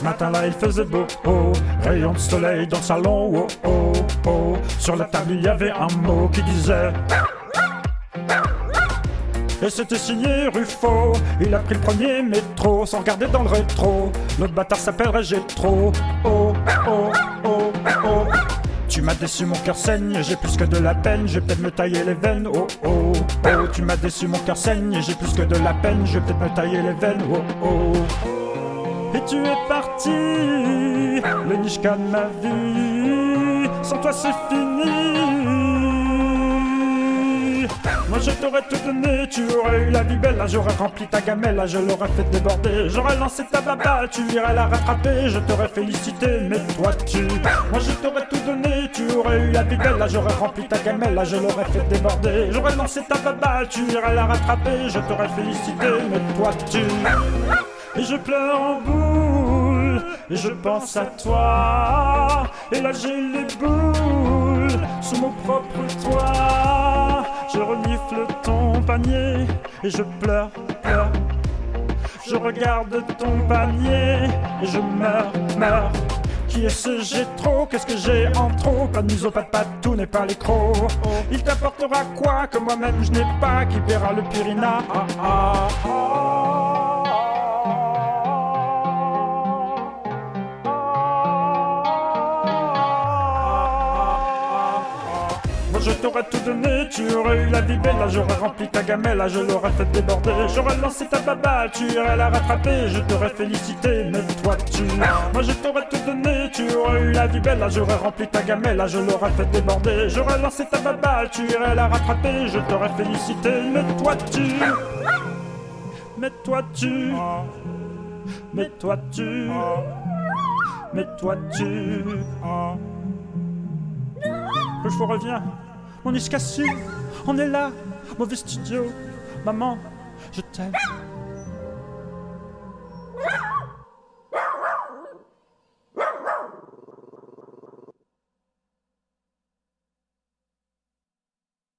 Ce matin-là, il faisait beau, oh, rayon de soleil dans le salon, oh, oh, oh. Sur la table, il y avait un mot qui disait. Et c'était signé Ruffo. Il a pris le premier métro sans regarder dans le rétro. L'autre bâtard s'appellerait Gétro. Oh, oh, oh, oh. Tu m'as déçu, mon cœur saigne, j'ai plus que de la peine, je vais peut-être me tailler les veines, oh oh oh. Tu m'as déçu, mon cœur saigne, j'ai plus que de la peine, je vais peut-être me tailler les veines, oh oh. Et tu es parti, le nishka de ma vie, sans toi c'est fini. Moi je t'aurais tout donné, tu aurais eu la vie belle, là j'aurais rempli ta gamelle, je l'aurais fait déborder, j'aurais lancé ta baballe, tu irais la rattraper, je t'aurais félicité, mais toi tu. Moi je t'aurais tout donné, tu aurais eu la vie belle, là j'aurais rempli ta gamelle, là je l'aurais fait déborder, j'aurais lancé ta baballe, tu irais la rattraper, je t'aurais félicité, mais toi tu. Et je pleure en boule, et je pense à toi, et là j'ai les boules sous mon propre toit. Je renifle ton panier et je pleure, pleure. Je regarde ton panier et je meurs, meurs. Qui est ce j'ai trop? Qu'est-ce que j'ai en trop? Pas de museau, pas de patou, n'est pas les crocs. Il t'apportera quoi que moi-même je n'ai pas? Qui paiera le Purina? Ah, ah, je t'aurais tout donné, tu aurais eu la vie belle, là j'aurais rempli ta gamelle, je l'aurais fait déborder, j'aurais lancé ta baballe, tu irais la rattraper, je t'aurais félicité, mais toi tu. Moi je t'aurais tout donné, tu aurais eu la vie belle, là j'aurais rempli ta gamelle, je l'aurais fait déborder, j'aurais lancé ta baballe, tu irais la rattraper, je t'aurais félicité, mais toi tu. Mais toi tu. Mais toi tu. Mais toi tu. Je vous reviens. On est cassé, on est là, mauvais studio. Maman, je t'aime.